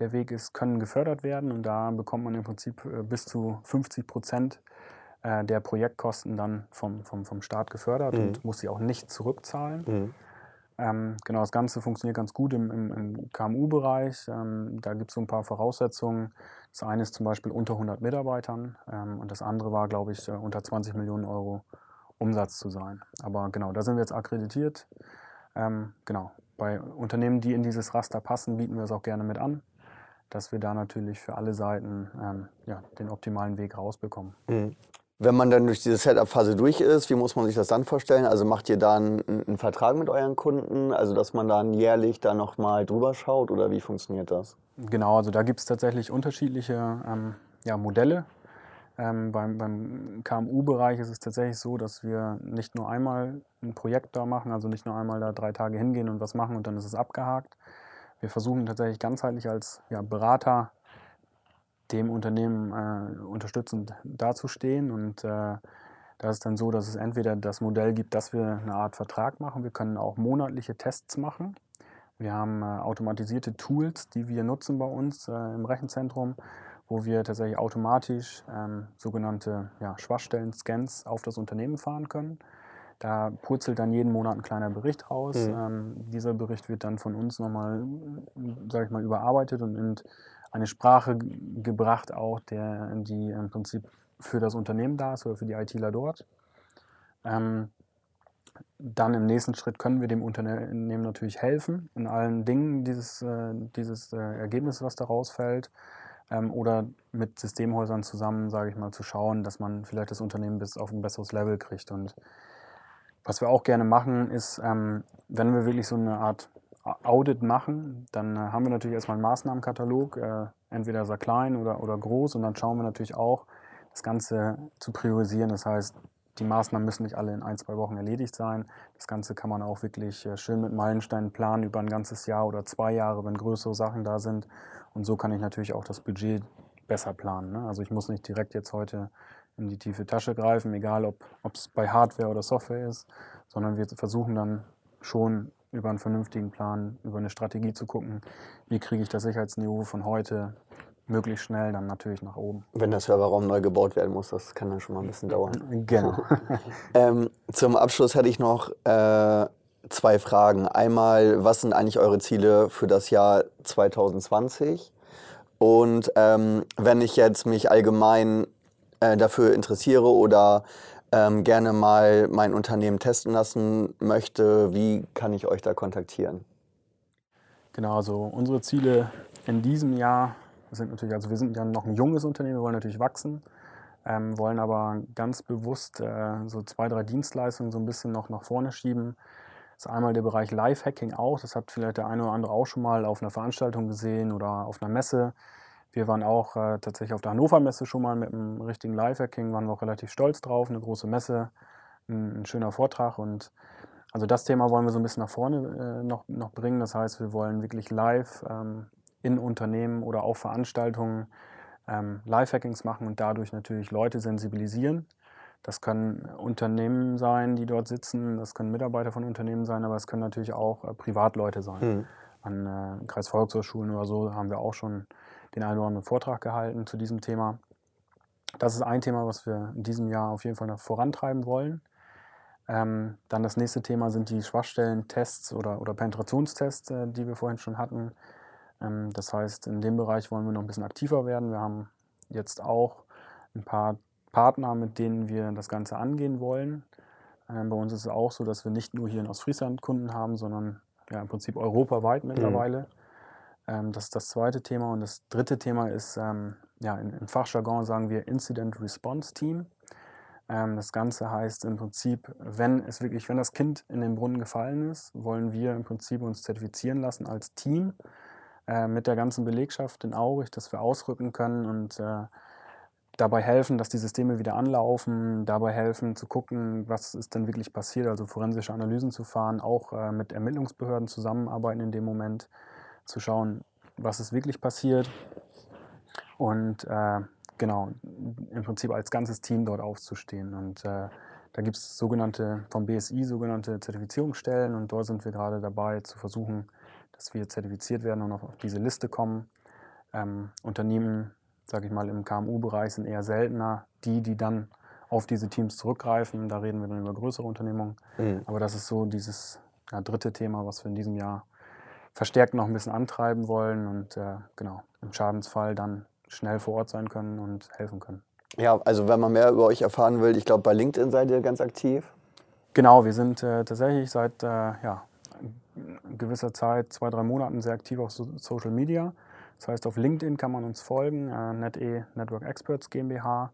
S3: der Weg ist, können gefördert werden und da bekommt man im Prinzip äh, bis zu 50 Prozent äh, der Projektkosten dann vom, vom, vom Staat gefördert mhm. und muss sie auch nicht zurückzahlen. Mhm. Ähm, genau, das Ganze funktioniert ganz gut im, im, im KMU-Bereich. Ähm, da gibt es so ein paar Voraussetzungen. Das eine ist zum Beispiel unter 100 Mitarbeitern ähm, und das andere war, glaube ich, äh, unter 20 Millionen Euro Umsatz zu sein. Aber genau, da sind wir jetzt akkreditiert. Ähm, genau, bei Unternehmen, die in dieses Raster passen, bieten wir es auch gerne mit an, dass wir da natürlich für alle Seiten ähm, ja, den optimalen Weg rausbekommen.
S1: Mhm. Wenn man dann durch diese Setup-Phase durch ist, wie muss man sich das dann vorstellen? Also macht ihr dann einen Vertrag mit euren Kunden, also dass man dann jährlich da nochmal drüber schaut oder wie funktioniert das?
S3: Genau, also da gibt es tatsächlich unterschiedliche ähm, ja, Modelle. Ähm, beim, beim KMU-Bereich ist es tatsächlich so, dass wir nicht nur einmal ein Projekt da machen, also nicht nur einmal da drei Tage hingehen und was machen und dann ist es abgehakt. Wir versuchen tatsächlich ganzheitlich als ja, Berater dem Unternehmen äh, unterstützend dazustehen. Und äh, da ist dann so, dass es entweder das Modell gibt, dass wir eine Art Vertrag machen. Wir können auch monatliche Tests machen. Wir haben äh, automatisierte Tools, die wir nutzen bei uns äh, im Rechenzentrum, wo wir tatsächlich automatisch ähm, sogenannte ja, Schwachstellen-Scans auf das Unternehmen fahren können. Da purzelt dann jeden Monat ein kleiner Bericht raus. Mhm. Ähm, dieser Bericht wird dann von uns nochmal, sage ich mal, überarbeitet und in eine Sprache gebracht, auch der, die im Prinzip für das Unternehmen da ist oder für die ITler dort. Ähm, dann im nächsten Schritt können wir dem Unternehmen natürlich helfen in allen Dingen dieses, äh, dieses äh, Ergebnis, was da rausfällt. Ähm, oder mit Systemhäusern zusammen, sage ich mal, zu schauen, dass man vielleicht das Unternehmen bis auf ein besseres Level kriegt. Und was wir auch gerne machen, ist, ähm, wenn wir wirklich so eine Art Audit machen, dann äh, haben wir natürlich erstmal einen Maßnahmenkatalog, äh, entweder sehr klein oder, oder groß. Und dann schauen wir natürlich auch, das Ganze zu priorisieren. Das heißt, die Maßnahmen müssen nicht alle in ein, zwei Wochen erledigt sein. Das Ganze kann man auch wirklich äh, schön mit Meilensteinen planen über ein ganzes Jahr oder zwei Jahre, wenn größere Sachen da sind. Und so kann ich natürlich auch das Budget besser planen. Ne? Also ich muss nicht direkt jetzt heute in die tiefe Tasche greifen, egal ob es bei Hardware oder Software ist, sondern wir versuchen dann schon über einen vernünftigen Plan, über eine Strategie zu gucken, wie kriege ich das Sicherheitsniveau von heute möglichst schnell dann natürlich nach oben.
S1: Wenn der Serverraum neu gebaut werden muss, das kann dann schon mal ein bisschen dauern.
S3: Genau.
S1: ähm, zum Abschluss hätte ich noch äh, zwei Fragen. Einmal, was sind eigentlich eure Ziele für das Jahr 2020? Und ähm, wenn ich jetzt mich allgemein äh, dafür interessiere oder ähm, gerne mal mein Unternehmen testen lassen möchte, wie kann ich euch da kontaktieren?
S3: Genau, also unsere Ziele in diesem Jahr sind natürlich, also wir sind ja noch ein junges Unternehmen, wir wollen natürlich wachsen, ähm, wollen aber ganz bewusst äh, so zwei, drei Dienstleistungen so ein bisschen noch nach vorne schieben. Ist einmal der Bereich Live-Hacking auch, das hat vielleicht der eine oder andere auch schon mal auf einer Veranstaltung gesehen oder auf einer Messe. Wir waren auch äh, tatsächlich auf der Hannover Messe schon mal mit einem richtigen Live-Hacking, waren wir auch relativ stolz drauf, eine große Messe, ein, ein, schöner Vortrag und also das Thema wollen wir so ein bisschen nach vorne äh, noch, noch bringen. Das heißt, wir wollen wirklich live ähm, in Unternehmen oder auch Veranstaltungen ähm, Live-Hackings machen und dadurch natürlich Leute sensibilisieren. Das können Unternehmen sein, die dort sitzen, das können Mitarbeiter von Unternehmen sein, aber es können natürlich auch äh, Privatleute sein. Mhm. An äh, Kreisvolkshochschulen oder so haben wir auch schon den einen oder anderen Vortrag gehalten zu diesem Thema. Das ist ein Thema, was wir in diesem Jahr auf jeden Fall noch vorantreiben wollen. Ähm, dann das nächste Thema sind die Schwachstellen-Tests oder, oder Penetrationstests, äh, die wir vorhin schon hatten. Ähm, das heißt, in dem Bereich wollen wir noch ein bisschen aktiver werden. Wir haben jetzt auch ein paar Partner, mit denen wir das Ganze angehen wollen. Ähm, bei uns ist es auch so, dass wir nicht nur hier in Ostfriesland Kunden haben, sondern ja, im Prinzip europaweit mhm. mittlerweile. Mhm. Ähm, das ist das zweite Thema. Und das dritte Thema ist, ähm, ja, in, im Fachjargon sagen wir Incident Response Team. Ähm, das Ganze heißt im Prinzip, wenn es wirklich, wenn das Kind in den Brunnen gefallen ist, wollen wir im Prinzip uns zertifizieren lassen als Team äh, mit der ganzen Belegschaft in Aurich, dass wir ausrücken können und äh, dabei helfen, dass die Systeme wieder anlaufen, dabei helfen zu gucken, was ist denn wirklich passiert, also forensische Analysen zu fahren, auch äh, mit Ermittlungsbehörden zusammenarbeiten in dem Moment, zu schauen, was ist wirklich passiert und äh, genau, im Prinzip als ganzes Team dort aufzustehen. Und äh, da gibt es sogenannte, vom BSI sogenannte Zertifizierungsstellen und dort sind wir gerade dabei zu versuchen, dass wir zertifiziert werden und auf diese Liste kommen. Ähm, Unternehmen, sage ich mal, im KMU-Bereich sind eher seltener. Die, die dann auf diese Teams zurückgreifen, da reden wir dann über größere Unternehmungen. Mhm. Aber das ist so dieses ja, dritte Thema, was wir in diesem Jahr verstärkt noch ein bisschen antreiben wollen und äh, genau im Schadensfall dann schnell vor Ort sein können und helfen können.
S1: Ja, also wenn man mehr über euch erfahren will, ich glaube, bei LinkedIn seid ihr ganz aktiv.
S3: Genau, wir sind äh, tatsächlich seit äh, ja, gewisser Zeit, zwei, drei Monaten sehr aktiv auf so Social Media. Das heißt, auf LinkedIn kann man uns folgen, äh, NetE Network Experts GmbH.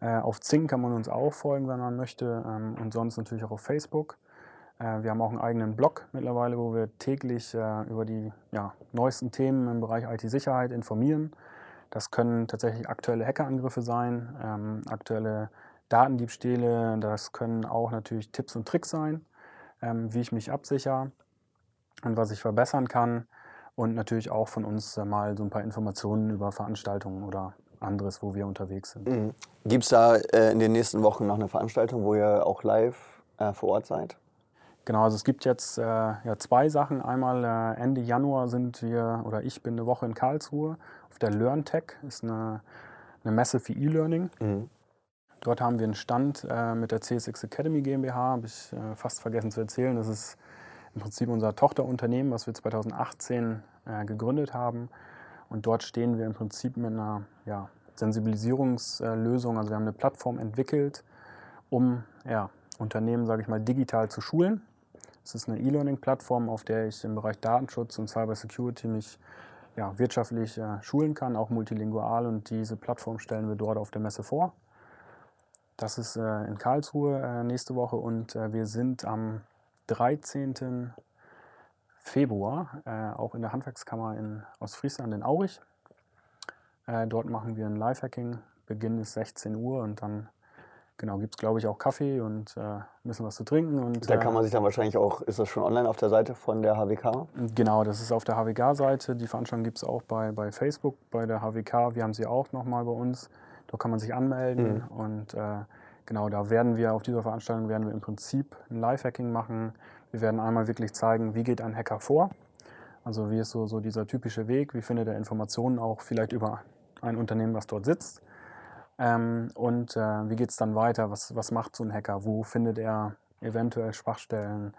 S3: Äh, auf Zing kann man uns auch folgen, wenn man möchte. Ähm, und sonst natürlich auch auf Facebook. Äh, wir haben auch einen eigenen Blog mittlerweile, wo wir täglich äh, über die ja, neuesten Themen im Bereich IT-Sicherheit informieren. Das können tatsächlich aktuelle Hackerangriffe sein, ähm, aktuelle Datendiebstähle. Das können auch natürlich Tipps und Tricks sein, ähm, wie ich mich absichere und was ich verbessern kann. Und natürlich auch von uns äh, mal so ein paar Informationen über Veranstaltungen oder anderes, wo wir unterwegs sind. Mhm.
S1: Gibt es da äh, in den nächsten Wochen noch eine Veranstaltung, wo ihr auch live äh, vor Ort seid?
S3: Genau, also es gibt jetzt äh, ja, zwei Sachen. Einmal äh, Ende Januar sind wir, oder ich bin eine Woche in Karlsruhe auf der LearnTech, ist eine, eine Messe für E-Learning. Mhm. Dort haben wir einen Stand äh, mit der CSX Academy GmbH, habe ich fast vergessen zu erzählen. Das ist im Prinzip unser Tochterunternehmen, was wir 2018 äh, gegründet haben. Und dort stehen wir im Prinzip mit einer ja, Sensibilisierungslösung. Also wir haben eine Plattform entwickelt, um ja, Unternehmen, sage ich mal, digital zu schulen. Es ist eine E-Learning-Plattform, auf der ich im Bereich Datenschutz und Cybersecurity mich ja, wirtschaftlich äh, schulen kann, auch multilingual. Und diese Plattform stellen wir dort auf der Messe vor. Das ist äh, in Karlsruhe äh, nächste Woche und äh, wir sind am 13. Februar äh, auch in der Handwerkskammer in Ostfriesland in Aurich. Äh, dort machen wir ein Lifehacking. Beginn ist 16 Uhr und dann genau, gibt es, glaube ich, auch Kaffee und äh, ein bisschen was zu trinken. Und,
S1: Da kann man sich dann wahrscheinlich auch, ist das schon online auf der Seite von der HWK?
S3: Genau, das ist auf der HWK-Seite. Die Veranstaltung gibt es auch bei, bei Facebook, bei der HWK. Wir haben sie auch nochmal bei uns. Da kann man sich anmelden. Und äh, genau, da werden wir auf dieser Veranstaltung werden wir im Prinzip ein Live-Hacking machen. Wir werden einmal wirklich zeigen, wie geht ein Hacker vor. Also wie ist so, so dieser typische Weg, wie findet er Informationen auch vielleicht über ein Unternehmen, was dort sitzt. Ähm, und äh, wie geht es dann weiter? Was, was macht so ein Hacker? Wo findet er eventuell Schwachstellen?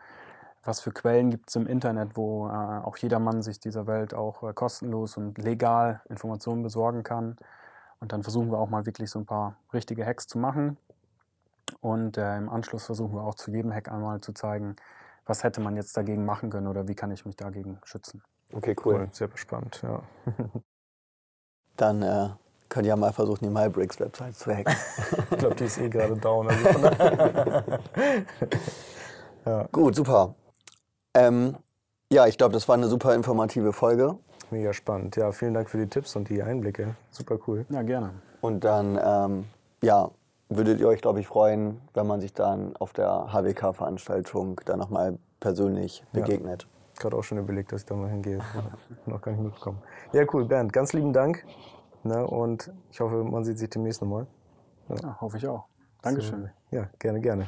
S3: Was für Quellen gibt es im Internet, wo äh, auch jedermann sich dieser Welt auch äh, kostenlos und legal Informationen besorgen kann? Und dann versuchen wir auch mal wirklich so ein paar richtige Hacks zu machen. Und äh, im Anschluss versuchen wir auch zu jedem Hack einmal zu zeigen, was hätte man jetzt dagegen machen können oder wie kann ich mich dagegen schützen.
S1: Okay, cool.
S2: Cool, sehr spannend, ja.
S1: Dann äh, könnt ihr ja mal versuchen, die MyBricks-Website zu hacken.
S2: Ich glaube, die ist eh gerade down. Also daher-
S1: Gut, super. Ähm, ja, ich glaube, das war eine super informative Folge.
S2: Mega spannend. Ja, vielen Dank für die Tipps und die Einblicke. Super cool.
S3: Ja, gerne.
S1: Und dann, ähm, ja, würdet ihr euch, glaube ich, freuen, wenn man sich dann auf der HWK-Veranstaltung dann nochmal persönlich
S2: Ja.
S1: begegnet.
S2: Gerade auch schon überlegt, dass ich da mal hingehe. Noch gar nicht mitbekommen. Ja, cool, Bernd. Ganz lieben Dank. Ne, und ich hoffe, man sieht sich demnächst nochmal.
S3: Ja, hoffe ich auch. Dankeschön.
S2: So, ja, gerne, gerne.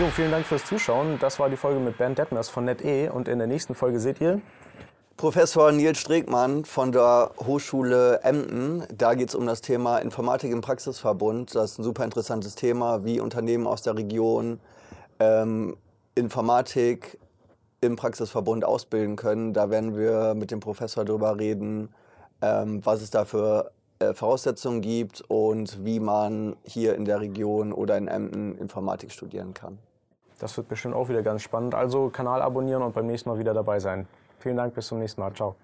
S2: Jo, vielen Dank fürs Zuschauen. Das war die Folge mit Bernd Detmers von NetE. Und in der nächsten Folge seht ihr,
S1: Professor Nils Stregmann von der Hochschule Emden. Da geht es um das Thema Informatik im Praxisverbund. Das ist ein super interessantes Thema, wie Unternehmen aus der Region ähm, Informatik im Praxisverbund ausbilden können. Da werden wir mit dem Professor darüber reden, ähm, was es da für äh, Voraussetzungen gibt und wie man hier in der Region oder in Emden Informatik studieren kann.
S2: das wird bestimmt auch wieder ganz spannend. Also Kanal abonnieren und beim nächsten Mal wieder dabei sein. Vielen Dank, bis zum nächsten Mal. Ciao.